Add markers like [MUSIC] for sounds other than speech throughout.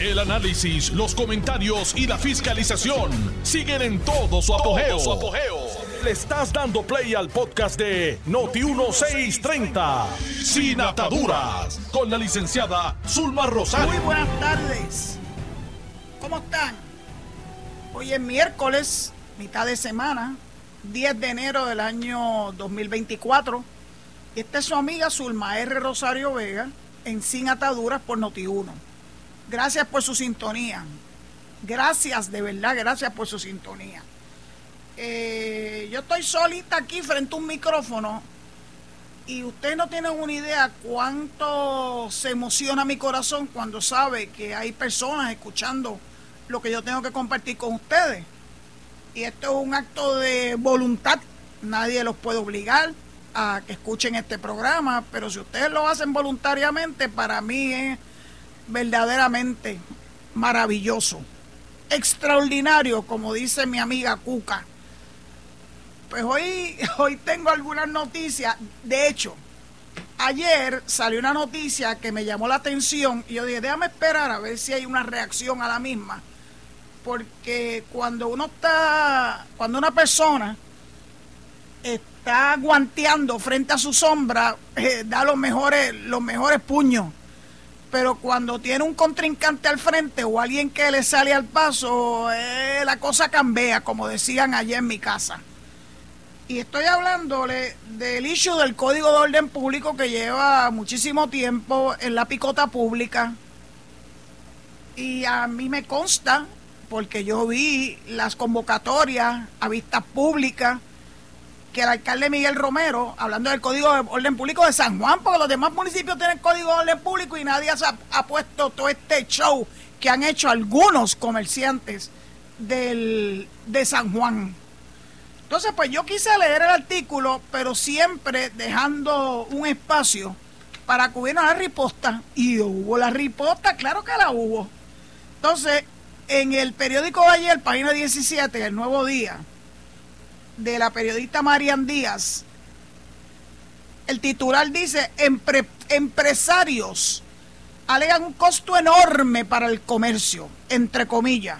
El análisis, los comentarios y la fiscalización siguen en todo su apogeo. Le estás dando play al podcast de Noti1630, Sin Ataduras, con la licenciada Zulma Rosario. Muy buenas tardes. ¿Cómo están? Hoy es miércoles, mitad de semana, 10 de enero del año 2024. Y esta es su amiga Zulma R. Rosario Vega en Sin Ataduras por Noti1. Gracias por su sintonía. Gracias, de verdad, gracias por su sintonía. Eh, yo estoy solita aquí frente a un micrófono y ustedes no tienen una idea cuánto se emociona mi corazón cuando sabe que hay personas escuchando lo que yo tengo que compartir con ustedes. Y esto es un acto de voluntad. Nadie los puede obligar a que escuchen este programa, pero si ustedes lo hacen voluntariamente, para mí es verdaderamente maravilloso, extraordinario, como dice mi amiga Cuca. Pues hoy, [LAUGHS] hoy tengo algunas noticias. De hecho, ayer salió una noticia que me llamó la atención y yo dije, déjame esperar a ver si hay una reacción a la misma. Porque cuando uno está, cuando una persona está guanteando frente a su sombra, [LAUGHS] eh, da los mejores, los mejores puños. Pero cuando tiene un contrincante al frente o alguien que le sale al paso, eh, la cosa cambia, como decían ayer en mi casa. Y estoy hablándole del issue del Código de Orden Público que lleva muchísimo tiempo en la picota pública. Y a mí me consta, porque yo vi las convocatorias a vistas públicas, que el alcalde Miguel Romero, hablando del Código de Orden Público de San Juan, porque los demás municipios tienen Código de Orden Público y nadie ha, ha puesto todo este show que han hecho algunos comerciantes del, de San Juan. Entonces, pues yo quise leer el artículo, pero siempre dejando un espacio para que hubiera la riposta. Y hubo la riposta, claro que la hubo. Entonces, en el periódico de ayer, página 17, el nuevo día, de la periodista Marian Díaz, el titular dice, empresarios alegan un costo enorme para el comercio, entre comillas.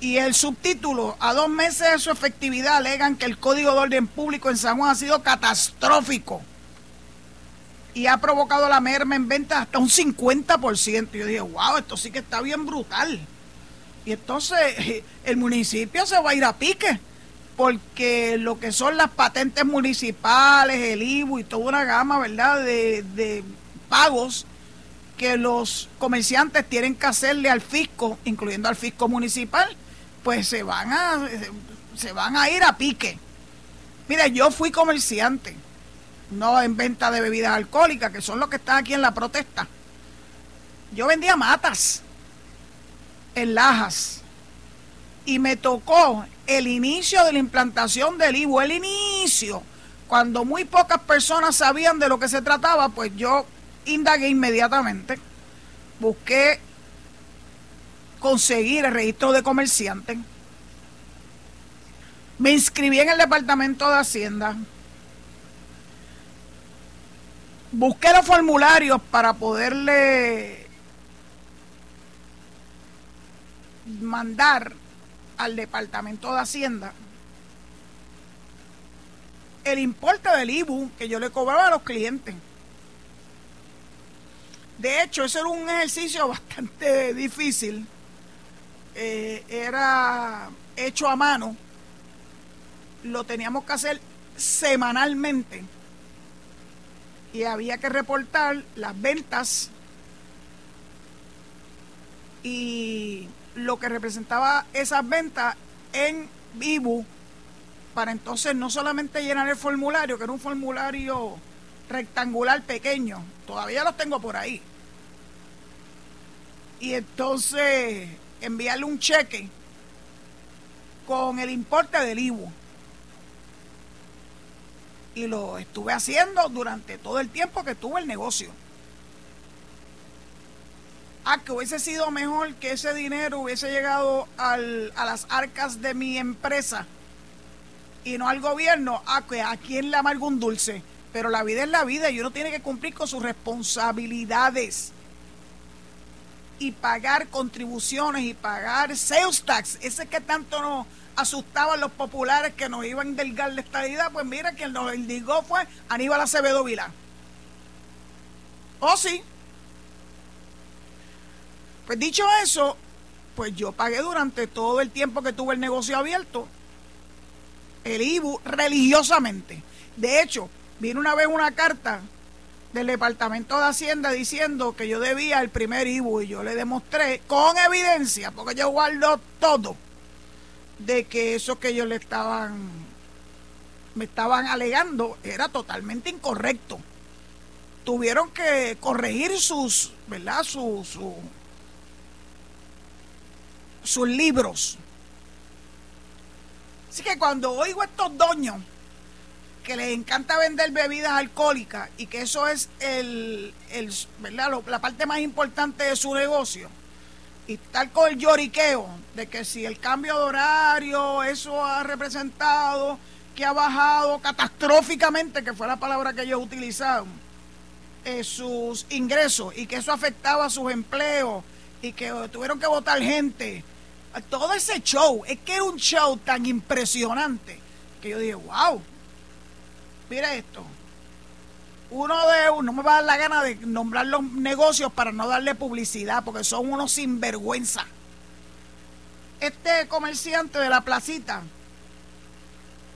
Y el subtítulo, a dos meses de su efectividad, alegan que el Código de Orden Público en San Juan ha sido catastrófico y ha provocado la merma en ventas hasta un 50%. Y yo dije, wow, esto sí que está bien brutal. Y entonces [LAUGHS] el municipio se va a ir a pique, porque lo que son las patentes municipales, el IBU y toda una gama, ¿verdad?, de, pagos que los comerciantes tienen que hacerle al fisco, incluyendo al fisco municipal, pues se van a, se van a ir a pique. Mire, yo fui comerciante, no en venta de bebidas alcohólicas, que son los que están aquí en la protesta. Yo vendía matas en y me tocó el inicio de la implantación del IBU, el inicio, cuando muy pocas personas sabían de lo que se trataba, pues yo indagué inmediatamente, busqué conseguir el registro de comerciantes, me inscribí en el Departamento de Hacienda, busqué los formularios para poderle mandar al Departamento de Hacienda el importe del IBU que yo le cobraba a los clientes. De hecho, eso era un ejercicio [LAUGHS] bastante difícil. Eh, era hecho a mano. Lo teníamos que hacer semanalmente. Y había que reportar las ventas y lo que representaba esas ventas en vivo para entonces no solamente llenar el formulario, que era un formulario rectangular pequeño, todavía los tengo por ahí. Y entonces enviarle un cheque con el importe del IVU. Y lo estuve haciendo durante todo el tiempo que tuve el negocio. Ah, que hubiese sido mejor que ese dinero hubiese llegado al, a las arcas de mi empresa y no al gobierno. Ah, que a quién le amargo un dulce. Pero la vida es la vida y uno tiene que cumplir con sus responsabilidades. y pagar contribuciones y pagar sales tax, ese que tanto nos asustaban los populares que nos iban a delgar la estadidad, pues mira, quien nos indicó fue Aníbal Acevedo Vilá. Oh, sí. Pues dicho eso, pues yo pagué durante todo el tiempo que tuve el negocio abierto el IBU religiosamente. De hecho, vino una vez una carta del Departamento de Hacienda diciendo que yo debía el primer IBU y yo le demostré con evidencia, porque yo guardo todo, de que eso que ellos le estaban, me estaban alegando era totalmente incorrecto. Tuvieron que corregir sus, ¿verdad? Sus, sus libros. Así que cuando oigo a estos doños que les encanta vender bebidas alcohólicas y que eso es el, ¿verdad? la parte más importante de su negocio. Y tal con el lloriqueo de que si el cambio de horario, eso ha representado que ha bajado catastróficamente, que fue la palabra que ellos utilizaron, eh, sus ingresos y que eso afectaba a sus empleos y que tuvieron que votar gente. Todo ese show, es que es un show tan impresionante que yo dije, wow, Mira esto. Uno de uno, no me va a dar la gana de nombrar los negocios para no darle publicidad, porque son unos sinvergüenza. Este comerciante de la placita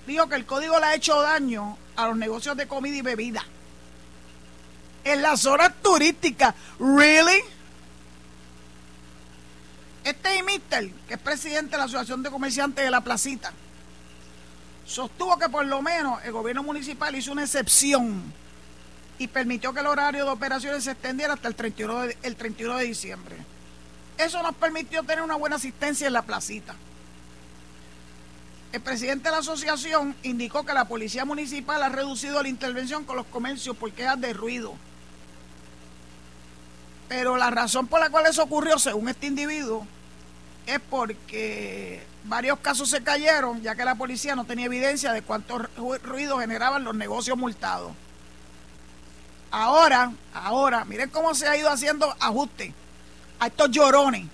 dijo que el código le ha hecho daño a los negocios de comida y bebida. En la zona turística. ¿Really? Este Mister, que es presidente de la Asociación de Comerciantes de la Placita, sostuvo que por lo menos el gobierno municipal hizo una excepción y permitió que el horario de operaciones se extendiera hasta el 31 de, el 31 de diciembre. Eso nos permitió tener una buena asistencia en la placita. El presidente de la asociación indicó que la policía municipal ha reducido la intervención con los comercios por quejas de ruido. Pero la razón por la cual eso ocurrió, según este individuo, es porque varios casos se cayeron ya que la policía no tenía evidencia de cuánto ruido generaban los negocios multados. Ahora, ahora, miren cómo se ha ido haciendo ajuste a estos llorones.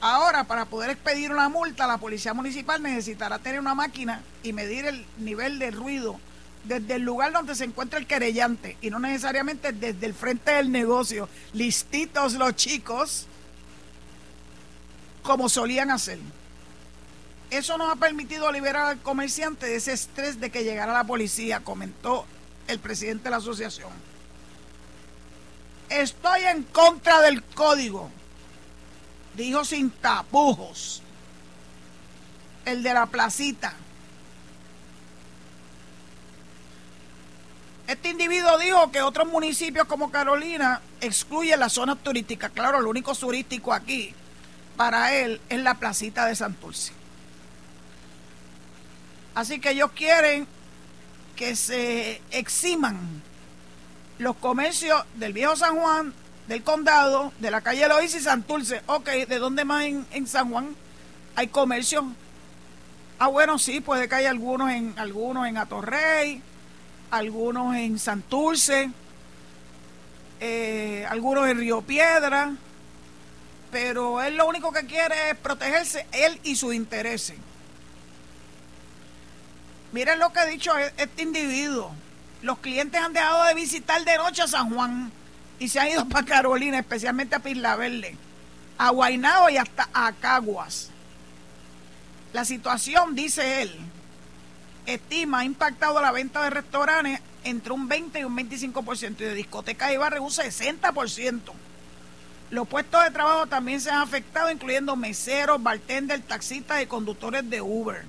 Ahora, para poder expedir una multa, la policía municipal necesitará tener una máquina y medir el nivel de ruido desde el lugar donde se encuentra el querellante y no necesariamente desde el frente del negocio. Listitos los chicos como solían hacer. Eso nos ha permitido liberar al comerciante de ese estrés de que llegara la policía, comentó el presidente de la asociación. Estoy en contra del código, dijo sin tapujos, el de la placita. Este individuo dijo que otros municipios como Carolina excluyen las zonas turísticas. Claro, lo único turístico aquí para él es la placita de Santurce. Así que ellos quieren que se eximan los comercios del viejo San Juan, del condado, de la calle Loíza y Santurce. Ok, ¿de dónde más en, San Juan hay comercio? Ah, bueno, sí, puede que haya algunos en, algunos en Atorrey, algunos en Santurce, eh, algunos en Río Piedra pero él lo único que quiere es protegerse él y sus intereses. Miren lo que ha dicho e-, este individuo. Los clientes han dejado de visitar de noche a San Juan y se han ido [LAUGHS] para Carolina, especialmente a Pisla Verde, a Guaynabo y hasta a Caguas. La situación, dice él, estima ha impactado la venta de restaurantes entre un 20 y un 25% y de discotecas y bares un 60%. Los puestos de trabajo también se han afectado, incluyendo meseros, bartenders, taxistas y conductores de Uber.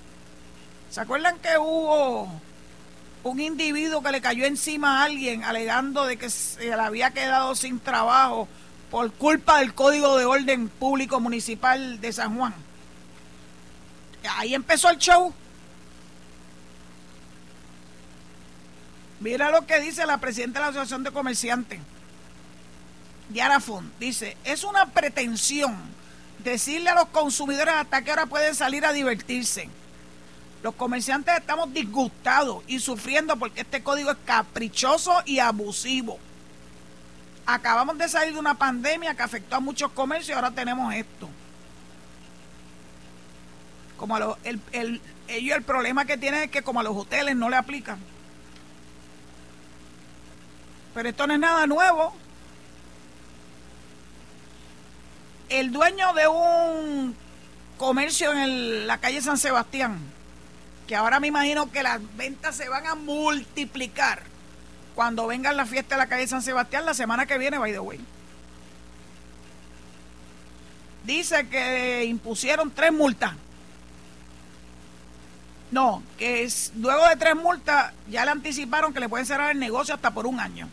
¿Se acuerdan que hubo un individuo que le cayó encima a alguien alegando de que se le había quedado sin trabajo por culpa del Código de Orden Público Municipal de San Juan? Ahí empezó el show. Mira lo que dice la presidenta de la Asociación de Comerciantes. Diana Font dice, es una pretensión decirle a los consumidores hasta qué hora pueden salir a divertirse. Los comerciantes estamos disgustados y sufriendo porque este código es caprichoso y abusivo. Acabamos de salir de una pandemia que afectó a muchos comercios y ahora tenemos esto. Como a el, el, ellos el problema que tienen es que como a los hoteles no le aplican. Pero esto no es nada nuevo. El dueño de un comercio en la calle San Sebastián, que ahora me imagino que las ventas se van a multiplicar cuando vengan la fiesta de la calle San Sebastián la semana que viene, by the way. Dice que impusieron tres multas. No, que es, luego de tres multas ya le anticiparon que le pueden cerrar el negocio hasta por un año.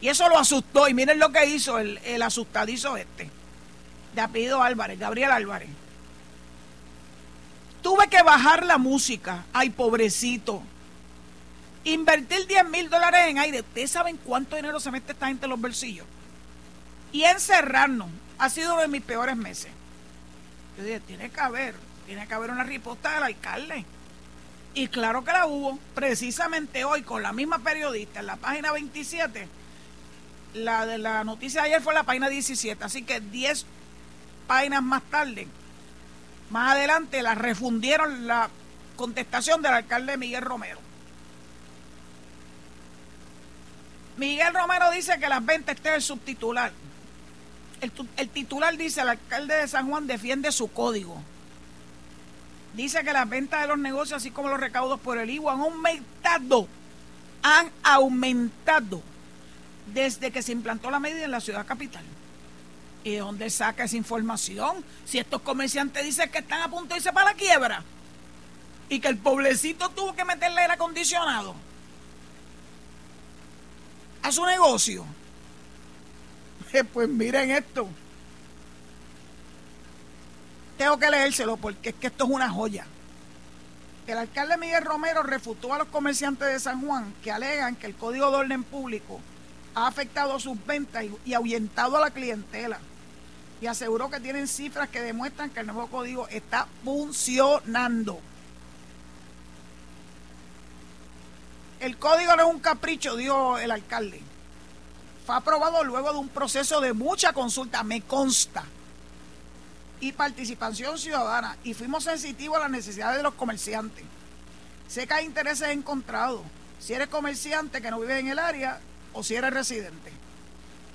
Y eso lo asustó. Y miren lo que hizo el, el asustadizo este, de apellido Álvarez, Gabriel Álvarez. Tuve que bajar la música. Ay, pobrecito. Invertir 10 mil dólares en aire. ¿Ustedes saben cuánto dinero se mete esta gente en los bolsillos? Y encerrarnos. Ha sido uno de mis peores meses. Yo dije, tiene que haber, tiene que haber una respuesta del alcalde. Y claro que la hubo. Precisamente hoy, con la misma periodista, en la página 27, la de la noticia de ayer fue la página 17. Así que 10 páginas más tarde más adelante la refundieron la contestación del alcalde Miguel Romero. Miguel Romero dice que las ventas este es el subtitular. El, titular dice, el alcalde de San Juan defiende su código. Dice que las ventas de los negocios, así como los recaudos por el IVA, han aumentado. Han aumentado desde que se implantó la medida en la ciudad capital. ¿Y de dónde saca esa información? Si estos comerciantes dicen que están a punto de irse para la quiebra y que el pobrecito tuvo que meterle aire acondicionado a su negocio. [LAUGHS] Pues miren esto. Tengo que leérselo porque es que esto es una joya. El alcalde Miguel Romero refutó a los comerciantes de San Juan que alegan que el Código de Orden Público ha afectado sus ventas y ahuyentado a la clientela y aseguró que tienen cifras que demuestran que el nuevo código está funcionando. El código no es un capricho, dijo el alcalde. Fue aprobado luego de un proceso de mucha consulta, me consta, y participación ciudadana, y fuimos sensitivos a las necesidades de los comerciantes. Sé que hay intereses encontrados. Si eres comerciante que no vive en el área o si eres residente.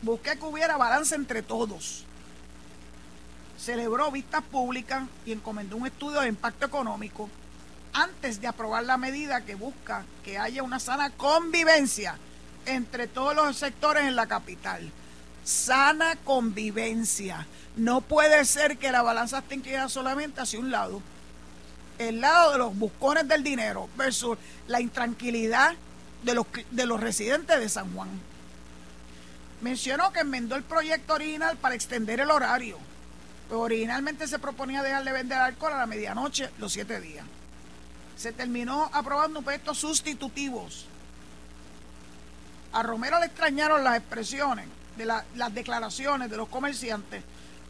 Busqué que hubiera balance entre todos celebró vistas públicas y encomendó un estudio de impacto económico antes de aprobar la medida que busca que haya una sana convivencia entre todos los sectores en la capital. Sana convivencia. No puede ser que la balanza esté inclinada solamente hacia un lado. El lado de los buscones del dinero versus la intranquilidad de los, de los residentes de San Juan. Mencionó que enmendó el proyecto original para extender el horario originalmente se proponía dejar de vender alcohol a la medianoche los siete días. Se terminó aprobando proyectos sustitutivos. A Romero le extrañaron las expresiones, de las declaraciones de los comerciantes.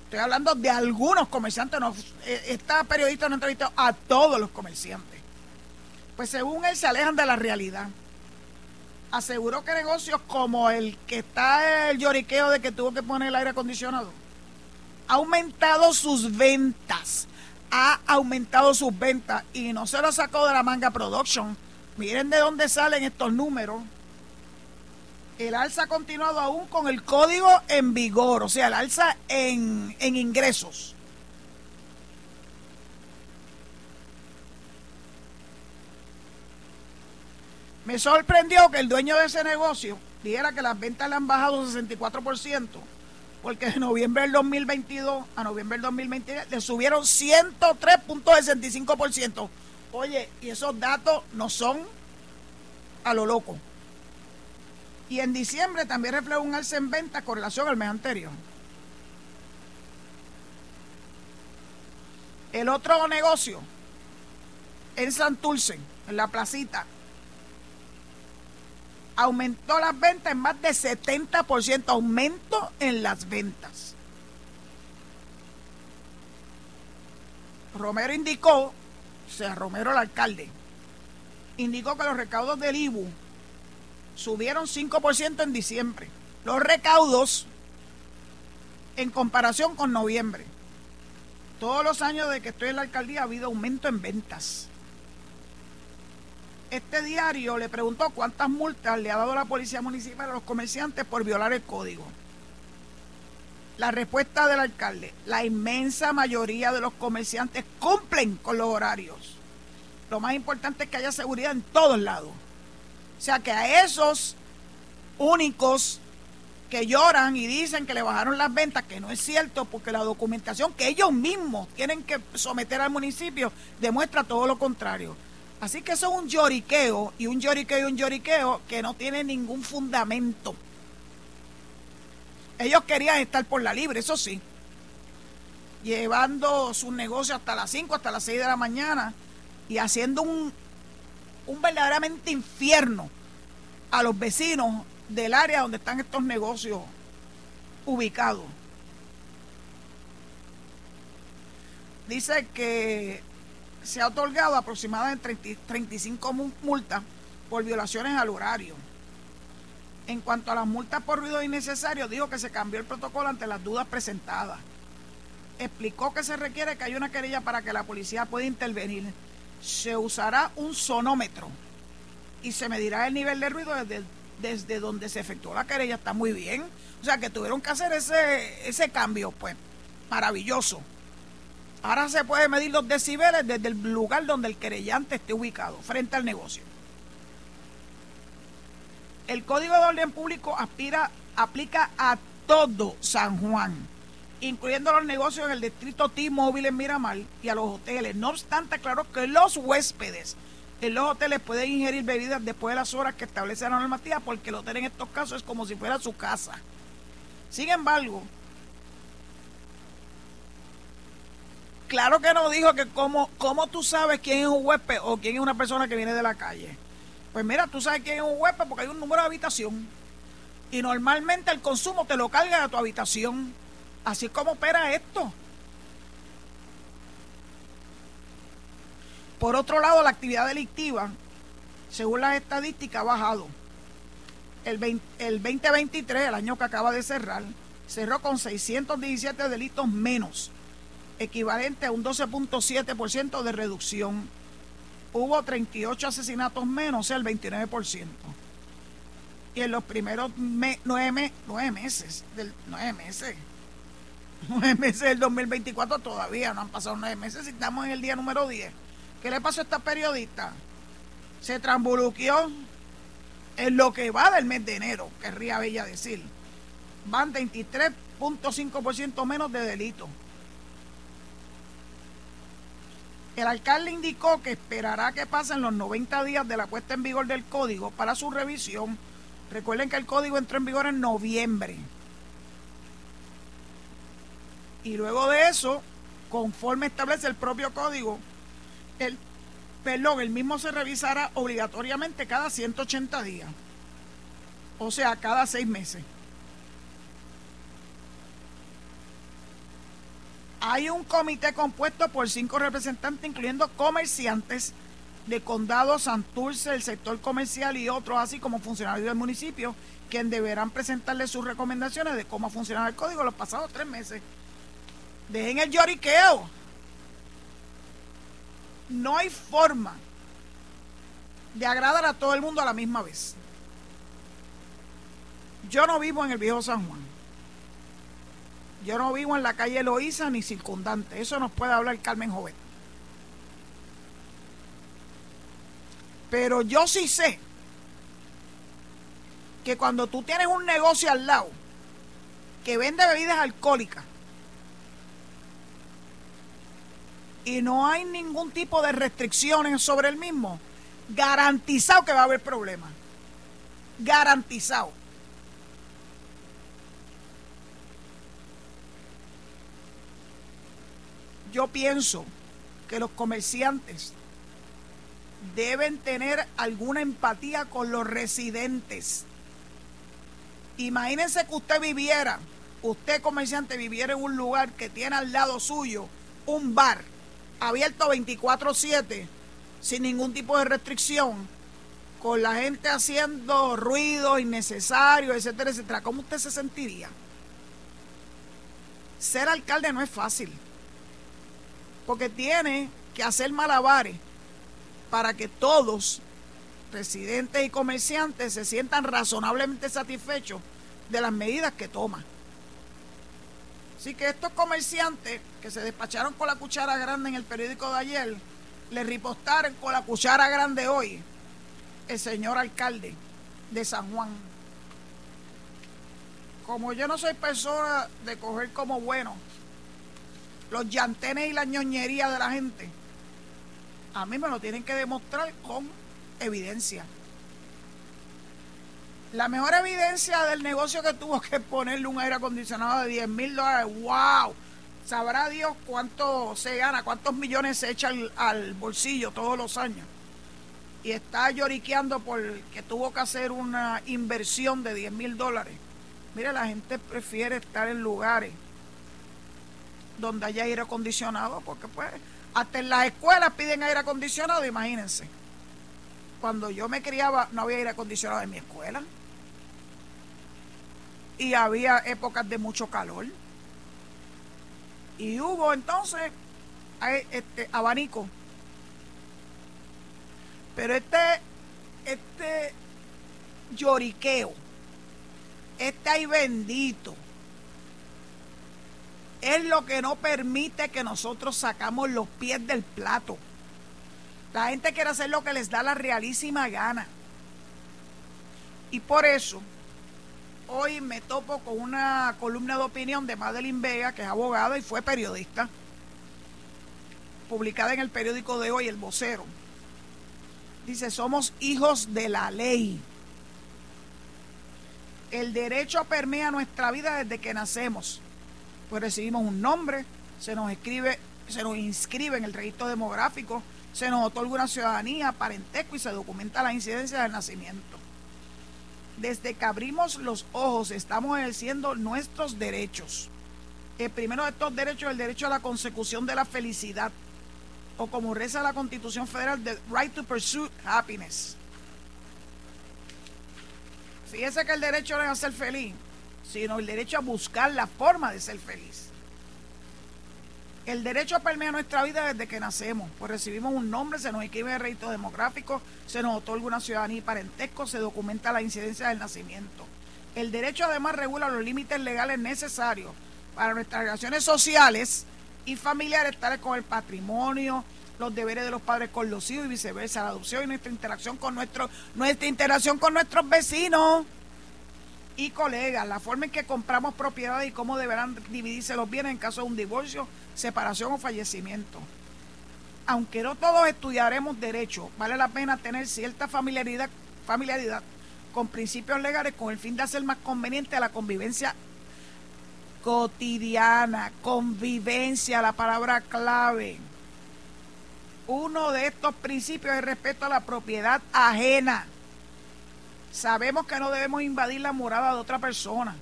Estoy hablando de algunos comerciantes. No, eh, esta periodista no entrevistó a todos los comerciantes. Pues según él se alejan de la realidad. Aseguró que negocios como el que está el lloriqueo de que tuvo que poner el aire acondicionado ha aumentado sus ventas. Ha aumentado sus ventas y no se lo sacó de la manga production. Miren de dónde salen estos números. El alza ha continuado aún con el código en vigor, o sea, el alza en, en ingresos. Me sorprendió que el dueño de ese negocio dijera que las ventas le han bajado un 64% porque de noviembre del 2022 a noviembre del 2023 le subieron 103.65%. Oye, y esos datos no son a lo loco. Y en diciembre también refleja un alza en venta con relación al mes anterior. El otro negocio en Santurce, en la placita, aumentó las ventas en más de 70%, aumento en las ventas. Romero indicó, o sea, Romero el alcalde, indicó que los recaudos del IBU subieron 5% en diciembre los recaudos en comparación con noviembre. Todos los años de que estoy en la alcaldía ha habido aumento en ventas. Este diario le preguntó cuántas multas le ha dado la policía municipal a los comerciantes por violar el código. La respuesta del alcalde, la inmensa mayoría de los comerciantes cumplen con los horarios. Lo más importante es que haya seguridad en todos lados. O sea que a esos únicos que lloran y dicen que le bajaron las ventas, que no es cierto, porque la documentación que ellos mismos tienen que someter al municipio demuestra todo lo contrario. Así que eso es un lloriqueo y un lloriqueo y un lloriqueo que no tiene ningún fundamento. Ellos querían estar por la libre, eso sí, llevando sus negocios hasta las 5, hasta las 6 de la mañana y haciendo un, un verdaderamente infierno a los vecinos del área donde están estos negocios ubicados. Dice que se ha otorgado aproximadamente 35 multas por violaciones al horario. En cuanto a las multas por ruido innecesario, dijo que se cambió el protocolo ante las dudas presentadas. Explicó que se requiere que haya una querella para que la policía pueda intervenir. Se usará un sonómetro y se medirá el nivel de ruido desde, desde donde se efectuó la querella. Está muy bien. O sea que tuvieron que hacer ese, ese cambio, pues maravilloso. Ahora se puede medir los decibeles desde el lugar donde el querellante esté ubicado, frente al negocio. El Código de Orden Público aspira, aplica a todo San Juan, incluyendo los negocios en el distrito T-Mobile en Miramar y a los hoteles. No obstante, claro que los huéspedes en los hoteles pueden ingerir bebidas después de las horas que establece la normativa, porque el hotel en estos casos es como si fuera su casa. Sin embargo, claro que no dijo que cómo, cómo tú sabes quién es un huésped o quién es una persona que viene de la calle. Pues mira, tú sabes quién es un huésped porque hay un número de habitación. Y normalmente el consumo te lo carga a tu habitación. Así es como opera esto. Por otro lado, la actividad delictiva, según las estadísticas, ha bajado. El, el 2023, el año que acaba de cerrar, cerró con 617 delitos menos equivalente a un 12.7% de reducción. Hubo 38 asesinatos menos, o sea, el 29%. Y en los primeros nueve, meses, del, nueve meses, [LAUGHS] nueve meses del 2024 todavía no han pasado nueve meses y estamos en el día número 10. ¿Qué le pasó a esta periodista? Se trambuluqueó en lo que va del mes de enero, querría Bella decir. Van 23.5% menos de delitos. El alcalde indicó que esperará que pasen los 90 días de la puesta en vigor del código para su revisión. Recuerden que el código entró en vigor en noviembre. Y luego de eso, conforme establece el propio código, el, perdón, el mismo se revisará obligatoriamente cada 180 días. O sea, cada seis meses. Hay un comité compuesto por cinco representantes, incluyendo comerciantes de Condado, Santurce, el sector comercial y otros, así como funcionarios del municipio, quien deberán presentarle sus recomendaciones de cómo ha funcionado el código los pasados tres meses. Dejen el lloriqueo. No hay forma de agradar a todo el mundo a la misma vez. Yo no vivo en el viejo San Juan. Yo no vivo en la calle Loíza ni circundante. Eso nos puede hablar Carmen Joven. Pero yo sí sé que cuando tú tienes un negocio al lado que vende bebidas alcohólicas y no hay ningún tipo de restricciones sobre el mismo, garantizado que va a haber problemas. Garantizado. Yo pienso que los comerciantes deben tener alguna empatía con los residentes. Imagínense que usted viviera, usted comerciante viviera en un lugar que tiene al lado suyo un bar abierto 24/7 sin ningún tipo de restricción con la gente haciendo ruido innecesario, etcétera, etcétera, ¿cómo usted se sentiría? Ser alcalde no es fácil, porque tiene que hacer malabares para que todos, residentes y comerciantes, se sientan razonablemente satisfechos de las medidas que toma. Así que estos comerciantes que se despacharon con la cuchara grande en el periódico de ayer, le ripostaron con la cuchara grande hoy el señor alcalde de San Juan. Como yo no soy persona de coger como bueno los llantenes y la ñoñería de la gente, a mí me lo tienen que demostrar con evidencia. La mejor evidencia del negocio que tuvo [LAUGHS] que ponerle un aire acondicionado de 10 mil dólares, wow, sabrá Dios cuánto se gana, cuántos millones se echa al, bolsillo todos los años. Y está lloriqueando porque tuvo que hacer una inversión de 10 mil dólares. Mire, la gente prefiere estar en lugares donde haya aire acondicionado, porque pues hasta en las escuelas piden aire acondicionado, imagínense. Cuando yo me criaba no había aire acondicionado en mi escuela y había épocas de mucho calor. Y hubo entonces este abanico. Pero este, este lloriqueo, este ay bendito, es lo que no permite que nosotros sacamos los pies del plato. La gente quiere hacer lo que les da la realísima gana. Y por eso hoy me topo con una columna de opinión de Madeline Vega, que es abogada y fue periodista, publicada en el periódico de hoy, El Vocero. Dice, somos hijos de la ley. El derecho permea nuestra vida desde que nacemos. Pues recibimos un nombre, se nos escribe, se nos inscribe en el registro demográfico, se nos otorga una ciudadanía, parentesco y se documenta la incidencia del nacimiento desde que abrimos los ojos estamos ejerciendo nuestros derechos. El primero de estos derechos es el derecho a la consecución de la felicidad, o como reza la Constitución Federal, the right to pursue happiness. Fíjese que el derecho es a ser feliz, sino el derecho a buscar la forma de ser feliz. El derecho permea nuestra vida desde que nacemos, pues recibimos un nombre, se nos escribe el registro demográfico, se nos otorga una ciudadanía y parentesco, se documenta la incidencia del nacimiento. El derecho además regula los límites legales necesarios para nuestras relaciones sociales y familiares, tales como el patrimonio, los deberes de los padres con los hijos y viceversa, la adopción y nuestra interacción con nuestro, nuestra interacción con nuestros vecinos y colegas, la forma en que compramos propiedades y cómo deberán dividirse los bienes en caso de un divorcio, separación o fallecimiento. Aunque no todos estudiaremos derecho, vale la pena tener cierta familiaridad, familiaridad con principios legales con el fin de hacer más conveniente la convivencia cotidiana, convivencia, la palabra clave. Uno de estos principios es el respeto a la propiedad ajena. Sabemos que no debemos invadir la morada de otra persona.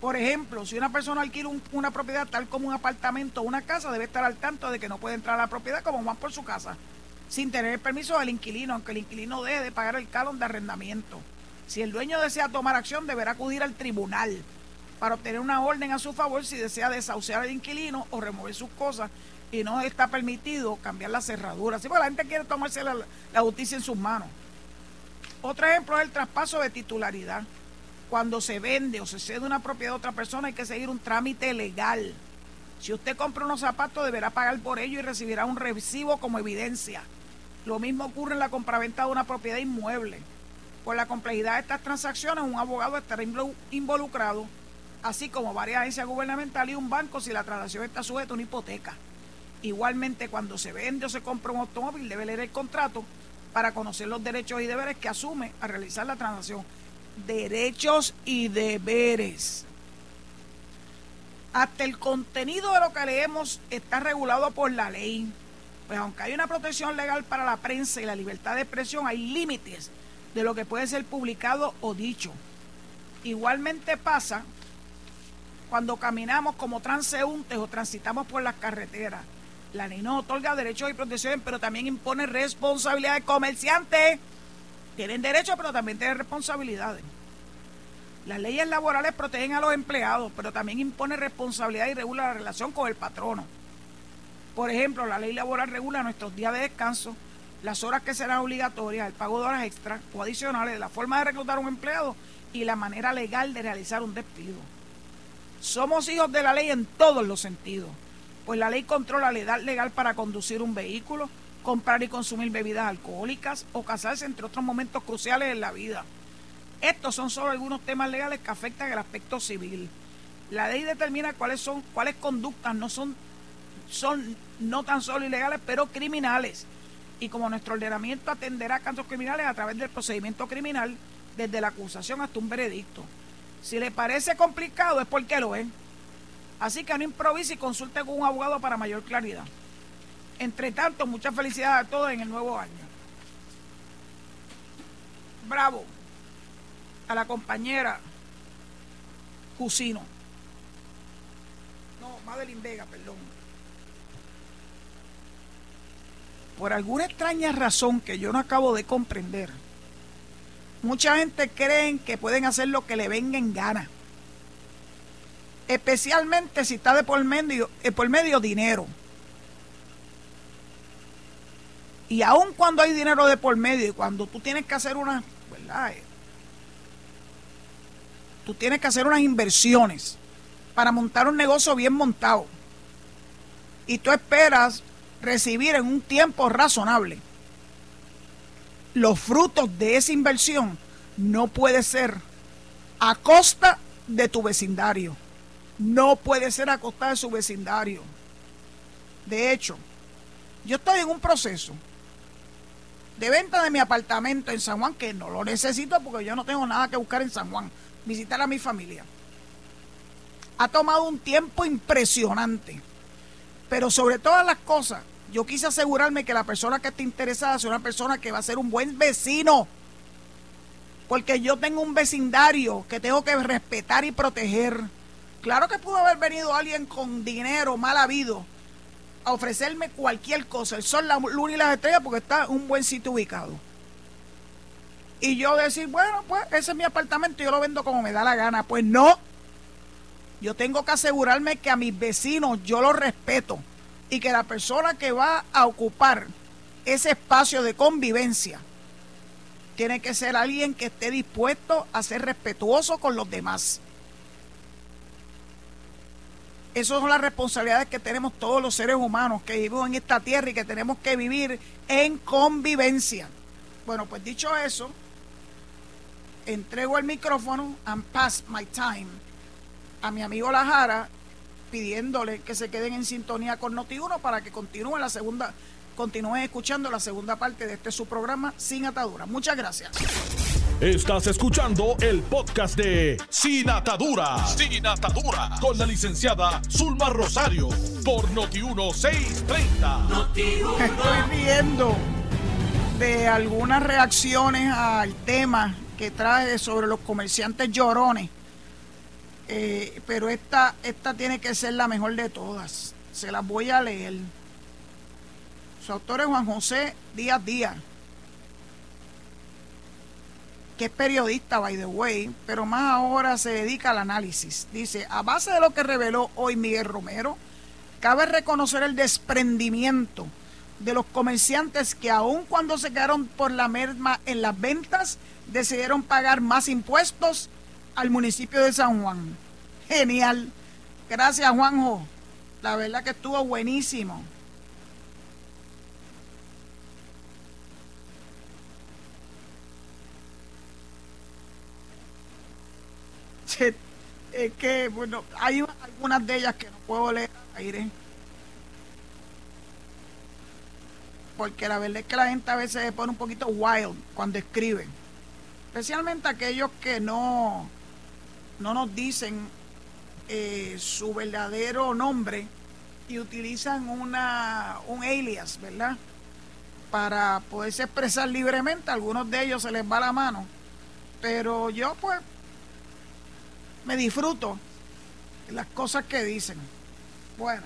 Por ejemplo, si una persona alquila una propiedad tal como un apartamento o una casa, debe estar al tanto de que no puede entrar a la propiedad como van por su casa, sin tener el permiso del inquilino, aunque el inquilino deje de pagar el calón de arrendamiento. Si el dueño desea tomar acción, deberá acudir al tribunal para obtener una orden a su favor si desea desahuciar al inquilino o remover sus cosas y no está permitido cambiar la cerradura. Así porque la gente quiere tomarse la, la justicia en sus manos. Otro ejemplo es el traspaso de titularidad cuando se vende o se cede una propiedad a otra persona hay que seguir un trámite legal. Si usted compra unos zapatos deberá pagar por ello y recibirá un recibo como evidencia. Lo mismo ocurre en la compraventa de una propiedad inmueble. Por la complejidad de estas transacciones, un abogado estará involucrado, así como varias agencias gubernamentales y un banco si la transacción está sujeta a una hipoteca. Igualmente, cuando se vende o se compra un automóvil, debe leer el contrato para conocer los derechos y deberes que asume a realizar la transacción derechos y deberes. Hasta el contenido de lo que leemos está regulado por la ley. Pues aunque hay una protección legal para la prensa y la libertad de expresión, hay límites de lo que puede ser publicado o dicho. Igualmente pasa cuando caminamos como transeúntes o transitamos por las carreteras. La ley nos otorga derechos y protecciones, pero también impone responsabilidades comerciantes Tienen derechos, pero también tienen responsabilidades. Las leyes laborales protegen a los empleados, pero también impone responsabilidad y regula la relación con el patrono. Por ejemplo, la ley laboral regula nuestros días de descanso, las horas que serán obligatorias, el pago de horas extras o adicionales, la forma de reclutar a un empleado y la manera legal de realizar un despido. Somos hijos de la ley en todos los sentidos, pues la ley controla la edad legal para conducir un vehículo, comprar y consumir bebidas alcohólicas o casarse, entre otros momentos cruciales en la vida. Estos son solo algunos temas legales que afectan el aspecto civil. La ley determina cuáles son, cuáles conductas no son, son no tan solo ilegales, pero criminales. Y como nuestro ordenamiento atenderá a casos criminales a través del procedimiento criminal, desde la acusación hasta un veredicto. Si le parece complicado es porque lo es. Así que no improvise y consulte con un abogado para mayor claridad. Entre tanto, mucha felicidad a todos en el nuevo año. Bravo a la compañera Jusino. No, Madeline Vega, perdón. Por alguna extraña razón que yo no acabo de comprender, mucha gente cree que pueden hacer lo que le venga en gana. Especialmente si está de por medio, eh, por medio dinero. Y aun cuando hay dinero de por medio y cuando tú tienes que hacer una, ¿verdad? Tú tienes que hacer unas inversiones para montar un negocio bien montado. Y tú esperas recibir en un tiempo razonable los frutos de esa inversión no puede ser a costa de tu vecindario. No puede ser a costa de su vecindario. De hecho, yo estoy en un proceso de venta de mi apartamento en San Juan, que no lo necesito porque yo no tengo nada que buscar en San Juan, visitar a mi familia. Ha tomado un tiempo impresionante, pero sobre todas las cosas, yo quise asegurarme que la persona que esté interesada sea una persona que va a ser un buen vecino. Porque yo tengo un vecindario que tengo que respetar y proteger. Claro que pudo haber venido alguien con dinero mal habido a ofrecerme cualquier cosa, el sol, la luna y las estrellas, porque está en un buen sitio ubicado. Y yo decir, bueno, pues ese es mi apartamento, yo lo vendo como me da la gana. Pues no. Yo tengo que asegurarme que a mis vecinos yo los respeto y que la persona que va a ocupar ese espacio de convivencia tiene que ser alguien que esté dispuesto a ser respetuoso con los demás. Esas son las responsabilidades que tenemos todos los seres humanos que vivimos en esta tierra y que tenemos que vivir en convivencia. Bueno, pues dicho eso, entrego el micrófono and pass my time a mi amigo Lajara pidiéndole que se queden en sintonía con Noti1 para que continúen la segunda, continúen escuchando la segunda parte de este su programa Sin Atadura. Muchas gracias. Estás escuchando el podcast de Sin Atadura. Sin Atadura. Con la licenciada Zulma Rosario. Por Noti1 630. Estoy viendo de algunas reacciones al tema que trae sobre los comerciantes llorones eh, pero esta, esta tiene que ser la mejor de todas. Se las voy a leer. Su autor es Juan José Díaz Díaz, que es periodista, by the way, pero más ahora se dedica al análisis. Dice, a base de lo que reveló hoy Miguel Romero, cabe reconocer el desprendimiento de los comerciantes que aun cuando se quedaron por la merma en las ventas, decidieron pagar más impuestos al municipio de San Juan. Genial. Gracias, Juanjo. La verdad que estuvo buenísimo. Es que, bueno, hay algunas de ellas que no puedo leer aire. Porque la verdad es que la gente a veces se pone un poquito wild cuando escribe. Especialmente aquellos que no, no nos dicen eh, su verdadero nombre y utilizan una, un alias, ¿verdad? Para poderse expresar libremente. algunos de ellos se les va la mano. Pero yo pues me disfruto las cosas que dicen. Bueno,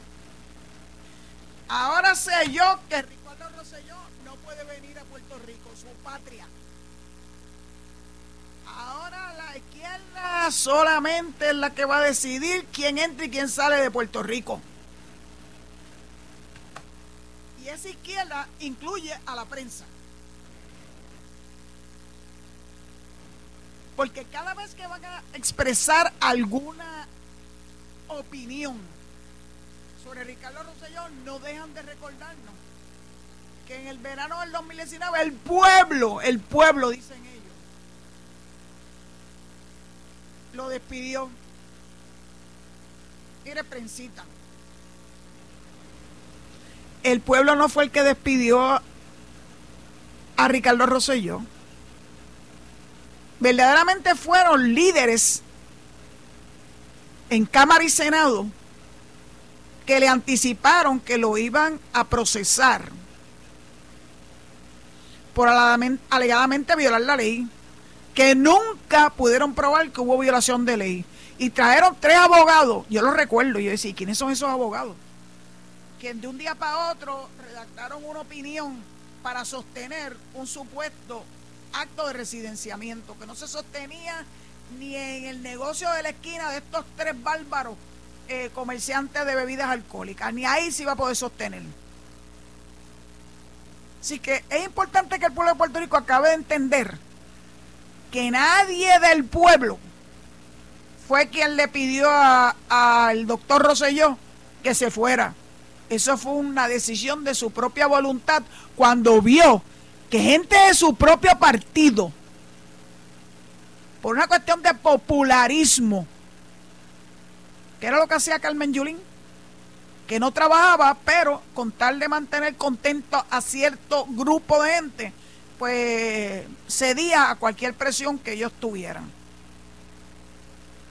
ahora sé yo que Ricardo Rosselló no puede venir a Puerto Rico, su patria Ahora la izquierda solamente es la que va a decidir quién entra y quién sale de Puerto Rico. Y esa izquierda incluye a la prensa. Porque cada vez que van a expresar alguna opinión sobre Ricardo Rosselló, no dejan de recordarnos que en el verano del 2019 el pueblo, el pueblo, dicen ellos, lo despidió. Mire, prensita. El pueblo no fue el que despidió a Ricardo Rosselló verdaderamente fueron líderes en Cámara y Senado que le anticiparon que lo iban a procesar por alegadamente violar la ley, que nunca pudieron probar que hubo violación de ley. Y trajeron tres abogados, yo lo recuerdo, yo decía, ¿quiénes son esos abogados? Que de un día para otro redactaron una opinión para sostener un supuesto acto de residenciamiento, que no se sostenía ni en el negocio de la esquina de estos tres bárbaros eh, comerciantes de bebidas alcohólicas, ni ahí se iba a poder sostener. Así que es importante que el pueblo de Puerto Rico acabe de entender que nadie del pueblo fue quien le pidió al doctor Rosselló que se fuera. Eso fue una decisión de su propia voluntad cuando vio que gente de su propio partido, por una cuestión de popularismo, que era lo que hacía Carmen Yulín, que no trabajaba, pero con tal de mantener contento a cierto grupo de gente, pues cedía a cualquier presión que ellos tuvieran.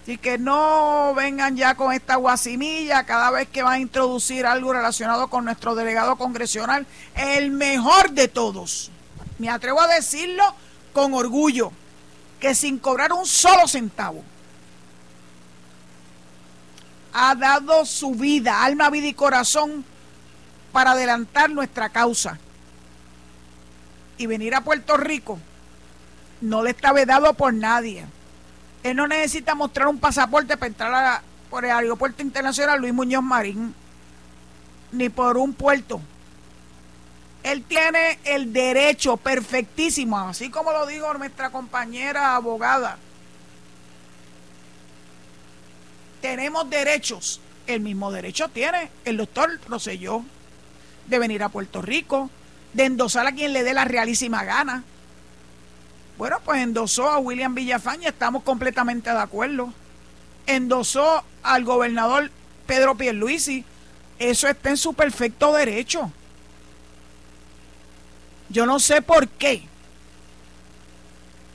Así que no vengan ya con esta guasimilla cada vez que van a introducir algo relacionado con nuestro delegado congresional, el mejor de todos me atrevo a decirlo con orgullo, que sin cobrar un solo centavo, ha dado su vida, alma, vida y corazón para adelantar nuestra causa. Y venir a Puerto Rico no le está vedado por nadie. Él no necesita mostrar un pasaporte para entrar por el aeropuerto internacional Luis Muñoz Marín, ni por un puerto él tiene el derecho perfectísimo, así como lo dijo nuestra compañera abogada. Tenemos derechos. El mismo derecho tiene el doctor Roselló de venir a Puerto Rico, de endosar a quien le dé la realísima gana. Bueno, pues endosó a William Villafaña, estamos completamente de acuerdo. Endosó al gobernador Pedro Pierluisi, eso está en su perfecto derecho. Yo no sé por qué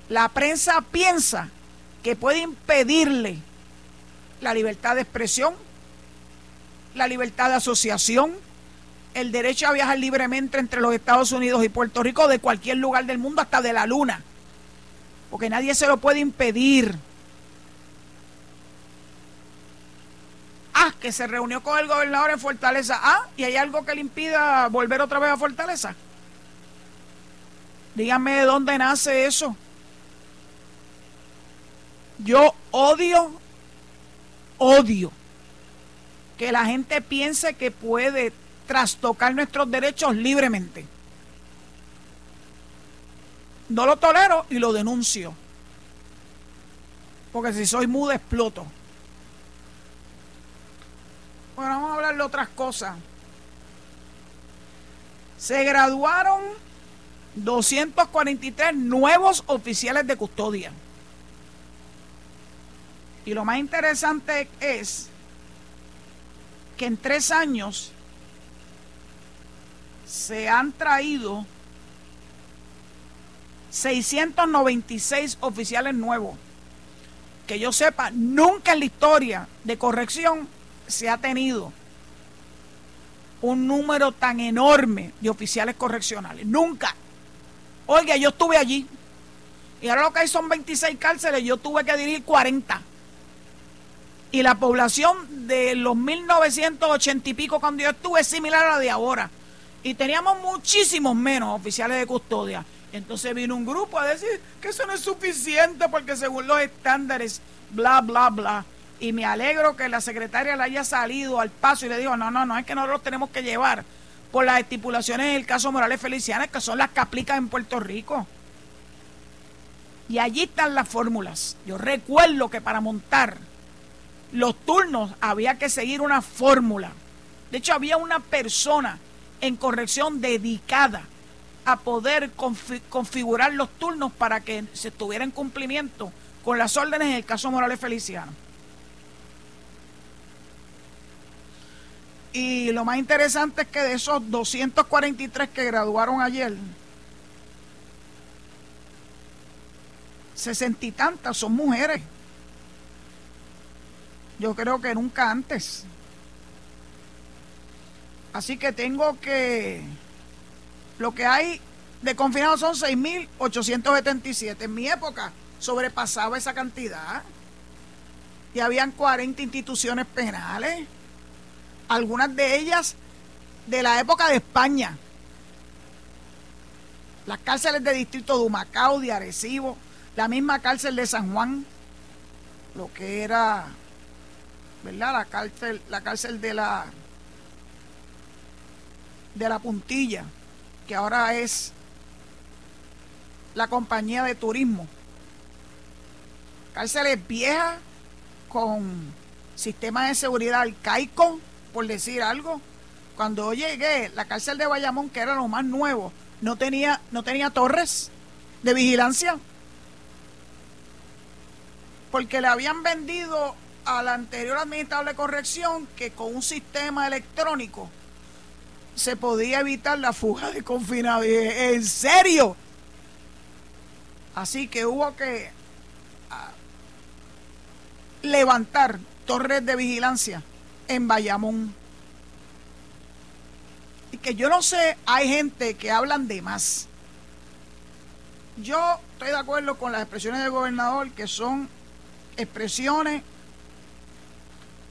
la prensa piensa que puede impedirle la libertad de expresión, la libertad de asociación, el derecho a viajar libremente entre los Estados Unidos y Puerto Rico de cualquier lugar del mundo, hasta de la luna. Porque nadie se lo puede impedir. Ah, que se reunió con el gobernador en Fortaleza. Ah, y hay algo que le impida volver otra vez a Fortaleza. Díganme de dónde nace eso. Yo odio, odio que la gente piense que puede trastocar nuestros derechos libremente. No lo tolero y lo denuncio. Porque si soy muda exploto. Bueno, vamos a hablar de otras cosas. Se graduaron 243 nuevos oficiales de custodia. Y lo más interesante es que en tres años se han traído 696 oficiales nuevos. Que yo sepa, nunca en la historia de corrección se ha tenido un número tan enorme de oficiales correccionales. Nunca. Oiga, yo estuve allí. Y ahora lo que hay son 26 cárceles, yo tuve que dirigir 40. Y la población de los 1980 y pico cuando yo estuve es similar a la de ahora. Y teníamos muchísimos menos oficiales de custodia. Entonces vino un grupo a decir que eso no es suficiente porque según los estándares, bla, bla, bla. Y me alegro que la secretaria le haya salido al paso y le dijo, no, no, no, es que nosotros tenemos que llevar por las estipulaciones del caso Morales Feliciana, que son las que aplican en Puerto Rico. Y allí están las fórmulas. Yo recuerdo que para montar los turnos había que seguir una fórmula. De hecho, había una persona en corrección dedicada a poder configurar los turnos para que se estuviera en cumplimiento con las órdenes en el caso Morales Feliciano. Y lo más interesante es que de esos 243 que graduaron ayer, sesenta y tantas son mujeres. Yo creo que nunca antes. Así que tengo que... Lo que hay de confinados son 6.877. En mi época sobrepasaba esa cantidad. Y habían 40 instituciones penales. Algunas de ellas de la época de España. Las cárceles de distrito de Humacao, de Arecibo, la misma cárcel de San Juan, lo que era, ¿verdad? La cárcel, la cárcel de la de la puntilla, que ahora es la compañía de turismo. Cárceles viejas con sistema de seguridad arcaico, por decir algo. Cuando llegué, la cárcel de Bayamón, que era lo más nuevo, no tenía, no tenía torres de vigilancia. Porque le habían vendido al anterior administrador de corrección que con un sistema electrónico se podía evitar la fuga de confinados. ¿En serio? Así que hubo que ah, levantar torres de vigilancia en Bayamón. Y que yo no sé, hay gente que hablan de más. Yo estoy de acuerdo con las expresiones del gobernador que son expresiones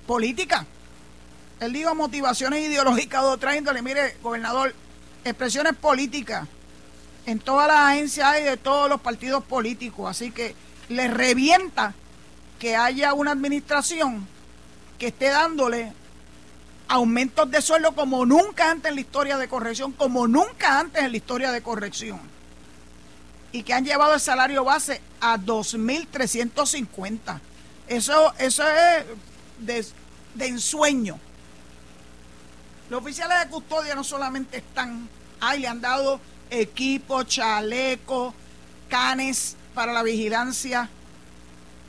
políticas él dijo motivaciones ideológicas de. Mire, gobernador, expresiones políticas en todas las agencias y de todos los partidos políticos. Así que le revienta que haya una administración que esté dándole aumentos de sueldo como nunca antes en la historia de corrección, como nunca antes en la historia de corrección. Y que han llevado el salario base a 2.350. Eso, eso es de, de ensueño. Los oficiales de custodia no solamente están, ahí le han dado equipo, chaleco, canes para la vigilancia,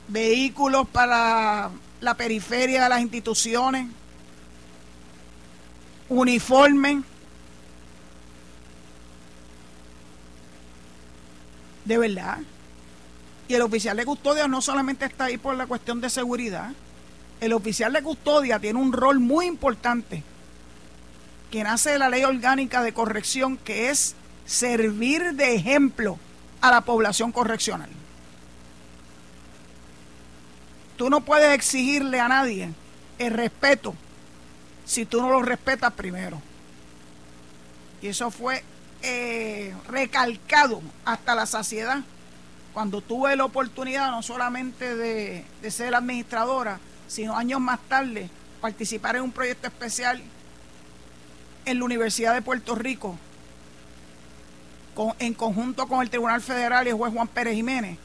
vehículos para la periferia de las instituciones, uniforme. De verdad. Y el oficial de custodia no solamente está ahí por la cuestión de seguridad. El oficial de custodia tiene un rol muy importante que nace de la ley orgánica de corrección, que es servir de ejemplo a la población correccional. Tú no puedes exigirle a nadie el respeto si tú no lo respetas primero. Y eso fue eh, recalcado hasta la saciedad cuando tuve la oportunidad no solamente de, de ser administradora, sino años más tarde participar en un proyecto especial en la Universidad de Puerto Rico, en conjunto con el Tribunal Federal y el juez Juan Pérez Jiménez,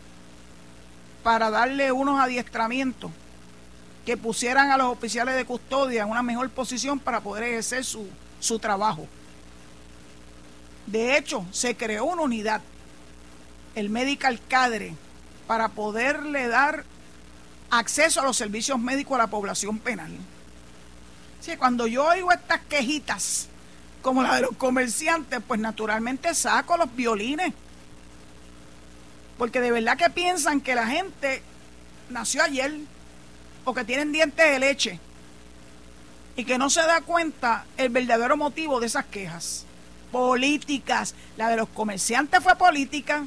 para darle unos adiestramientos que pusieran a los oficiales de custodia en una mejor posición para poder ejercer su, su trabajo. De hecho, se creó una unidad, el Medical Cadre, para poderle dar acceso a los servicios médicos a la población penal. Sí, cuando yo oigo estas quejitas como la de los comerciantes, pues naturalmente saco los violines. Porque de verdad que piensan que la gente nació ayer o que tienen dientes de leche y que no se da cuenta el verdadero motivo de esas quejas. Políticas. La de los comerciantes fue política.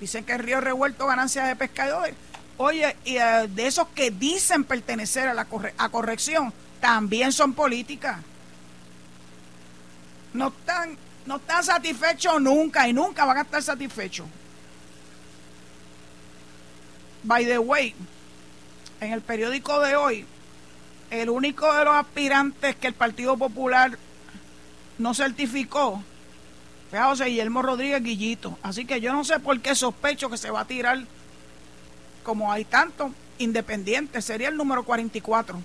Dicen que el río revuelto ganancias de pescadores. Oye, y eh, de esos que dicen pertenecer a la a corrección, también son políticas. no están, no están satisfechos nunca y nunca van a estar satisfechos. By the way, en el periódico de hoy, el único de los aspirantes que el Partido Popular no certificó fue a Guillermo Rodríguez Guillito. Así que yo no sé por qué sospecho que se va a tirar, como hay tantos independientes, sería el número 44.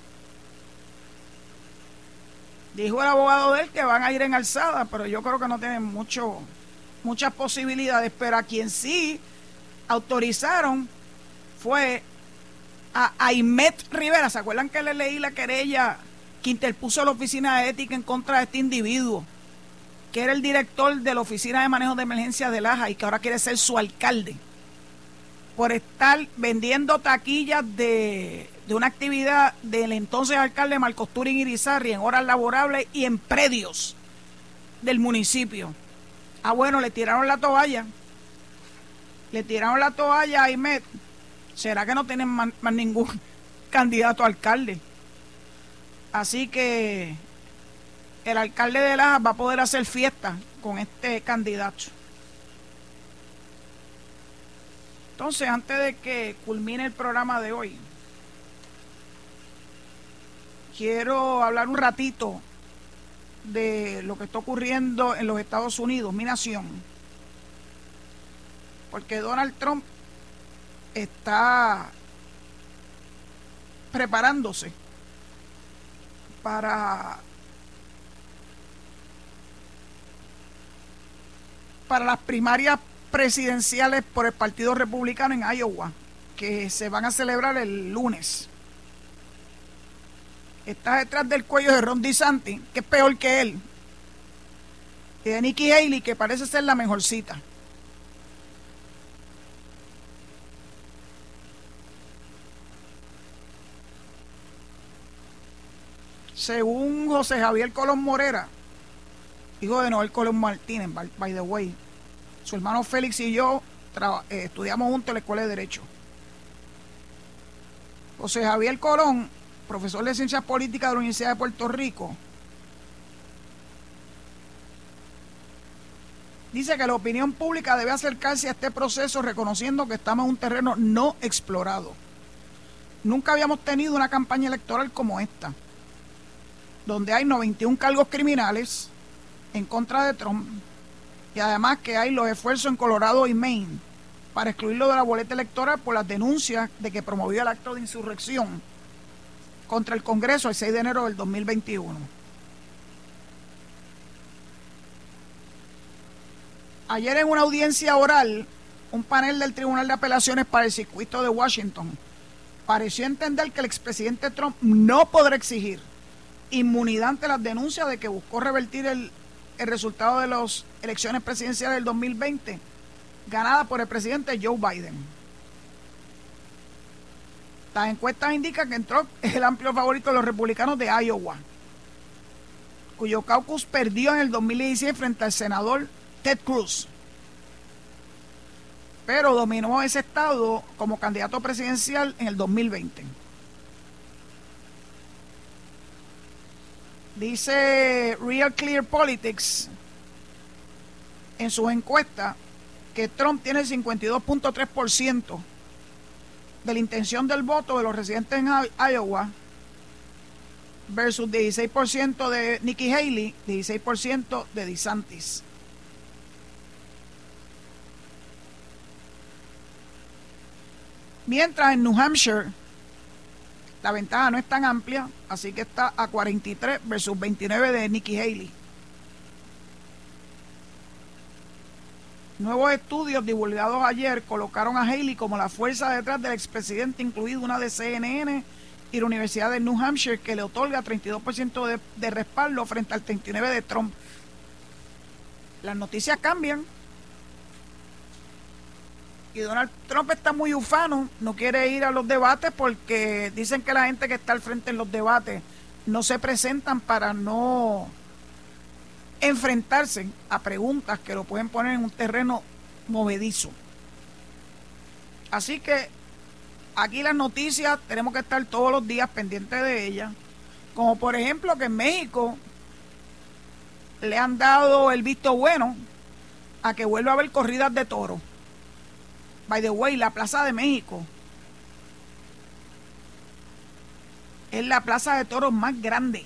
Dijo el abogado de él que van a ir en alzada, pero yo creo que no tienen mucho, muchas posibilidades. Pero a quien sí autorizaron fue a Aimet Rivera. ¿Se acuerdan que le leí la querella que interpuso la Oficina de Ética en contra de este individuo? Que era el director de la Oficina de Manejo de Emergencia de Laja y que ahora quiere ser su alcalde. Por estar vendiendo taquillas de, de una actividad del entonces alcalde Marcos Turín Irizarri en horas laborables y en predios del municipio. Ah, bueno, le tiraron la toalla. Le tiraron la toalla a Aimet ¿será que no tienen más, ningún [LAUGHS] candidato a alcalde? Así que el alcalde de Lajas va a poder hacer fiesta con este candidato. Entonces, antes de que culmine el programa de hoy, quiero hablar un ratito de lo que está ocurriendo en los Estados Unidos, mi nación. Porque Donald Trump está preparándose para para las primarias presidenciales por el Partido Republicano en Iowa, que se van a celebrar el lunes. Está detrás del cuello de Ron DeSantis, que es peor que él, y de Nikki Haley, que parece ser la mejorcita. Según José Javier Colón Morera, hijo de Noel Colón Martínez, by, the way, su hermano Félix y yo eh, estudiamos juntos en la Escuela de Derecho. José Javier Colón, profesor de Ciencias Políticas de la Universidad de Puerto Rico, dice que la opinión pública debe acercarse a este proceso reconociendo que estamos en un terreno no explorado. Nunca habíamos tenido una campaña electoral como esta donde hay 91 cargos criminales en contra de Trump y además que hay los esfuerzos en Colorado y Maine para excluirlo de la boleta electoral por las denuncias de que promovió el acto de insurrección contra el Congreso el 6 de enero del 2021. Ayer en una audiencia oral, un panel del Tribunal de Apelaciones para el Circuito de Washington pareció entender que el expresidente Trump no podrá exigir inmunidad ante las denuncias de que buscó revertir el, resultado de las elecciones presidenciales del 2020, ganada por el presidente Joe Biden. Las encuestas indican que es el amplio favorito de los republicanos de Iowa, cuyo caucus perdió en el 2016 frente al senador Ted Cruz, pero dominó ese estado como candidato presidencial en el 2020. Dice Real Clear Politics en su encuesta que Trump tiene el 52.3% de la intención del voto de los residentes en Iowa versus 16% de Nikki Haley, 16% de DeSantis. Mientras en New Hampshire la ventaja no es tan amplia, así que está a 43 versus 29 de Nikki Haley. Nuevos estudios divulgados ayer colocaron a Haley como la fuerza detrás del expresidente, incluido una de CNN y la Universidad de New Hampshire, que le otorga 32% de, de respaldo frente al 39% de Trump. Las noticias cambian y Donald Trump está muy ufano, no quiere ir a los debates porque dicen que la gente que está al frente en los debates no se presentan para no enfrentarse a preguntas que lo pueden poner en un terreno movedizo. Así que aquí las noticias tenemos que estar todos los días pendientes de ellas. Como por ejemplo que en México le han dado el visto bueno a que vuelva a haber corridas de toro. By the way, la Plaza de México es la plaza de toros más grande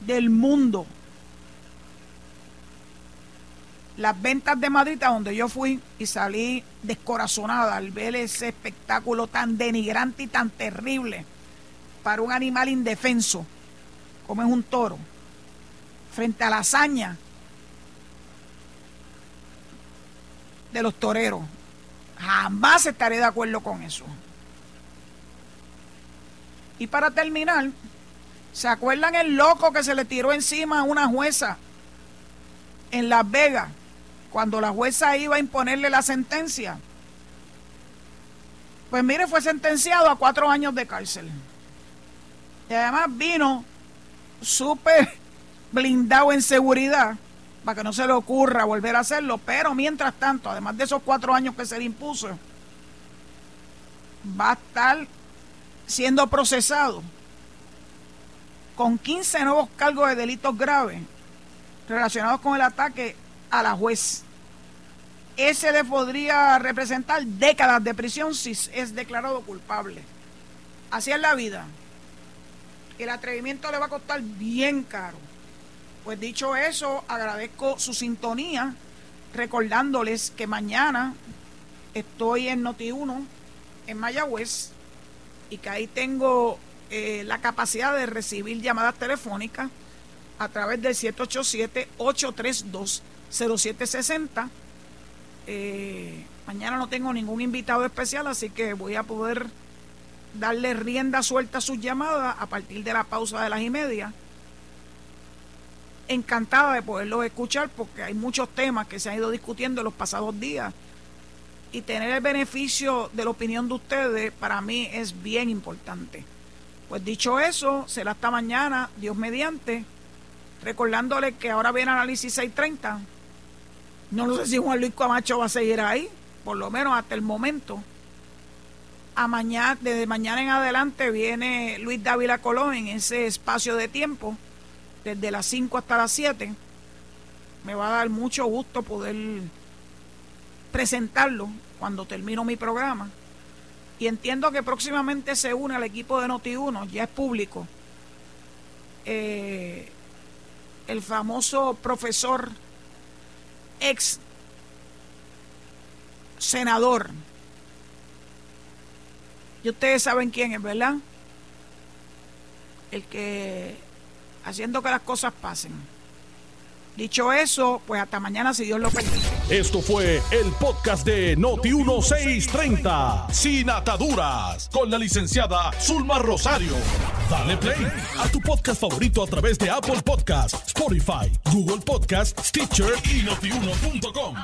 del mundo. Las ventas de Madrid, a donde yo fui y salí descorazonada al ver ese espectáculo tan denigrante y tan terrible para un animal indefenso como es un toro, frente a la hazaña de los toreros. Jamás estaré de acuerdo con eso. Y para terminar, ¿se acuerdan el loco que se le tiró encima a una jueza en Las Vegas cuando la jueza iba a imponerle la sentencia? Pues mire, fue sentenciado a cuatro años de cárcel. Y además vino súper [LAUGHS] blindado en seguridad para que no se le ocurra volver a hacerlo. Pero mientras tanto, además de esos cuatro años que se le impuso, va a estar siendo procesado con 15 nuevos cargos de delitos graves relacionados con el ataque a la juez. Ese le podría representar décadas de prisión si es declarado culpable. Así es la vida. El atrevimiento le va a costar bien caro. Pues dicho eso, agradezco su sintonía, recordándoles que mañana estoy en Noti1, en Mayagüez, y que ahí tengo eh, la capacidad de recibir llamadas telefónicas a través del 787-832-0760. Eh, mañana no tengo ningún invitado especial, así que voy a poder darle rienda suelta a sus llamadas a partir de la pausa de las y media. Encantada de poderlos escuchar porque hay muchos temas que se han ido discutiendo en los pasados días y tener el beneficio de la opinión de ustedes para mí es bien importante. Pues dicho eso, será hasta mañana, Dios mediante, recordándole que ahora viene análisis 630. No sé si Juan Luis Camacho va a seguir ahí, por lo menos hasta el momento. A mañana, desde mañana en adelante viene Luis Dávila Colón en ese espacio de tiempo, desde las 5 hasta las 7. Me va a dar mucho gusto poder presentarlo cuando termino mi programa. Y entiendo que próximamente se une al equipo de Noti1, ya es público, eh, el famoso profesor ex senador. Y ustedes saben quién es, ¿verdad? El que haciendo que las cosas pasen. Dicho eso, pues hasta mañana si Dios lo permite. Esto fue el podcast de Noti 1630, sin ataduras, con la licenciada Zulma Rosario. Dale play a tu podcast favorito a través de Apple Podcasts, Spotify, Google Podcasts, Stitcher y notiuno.com.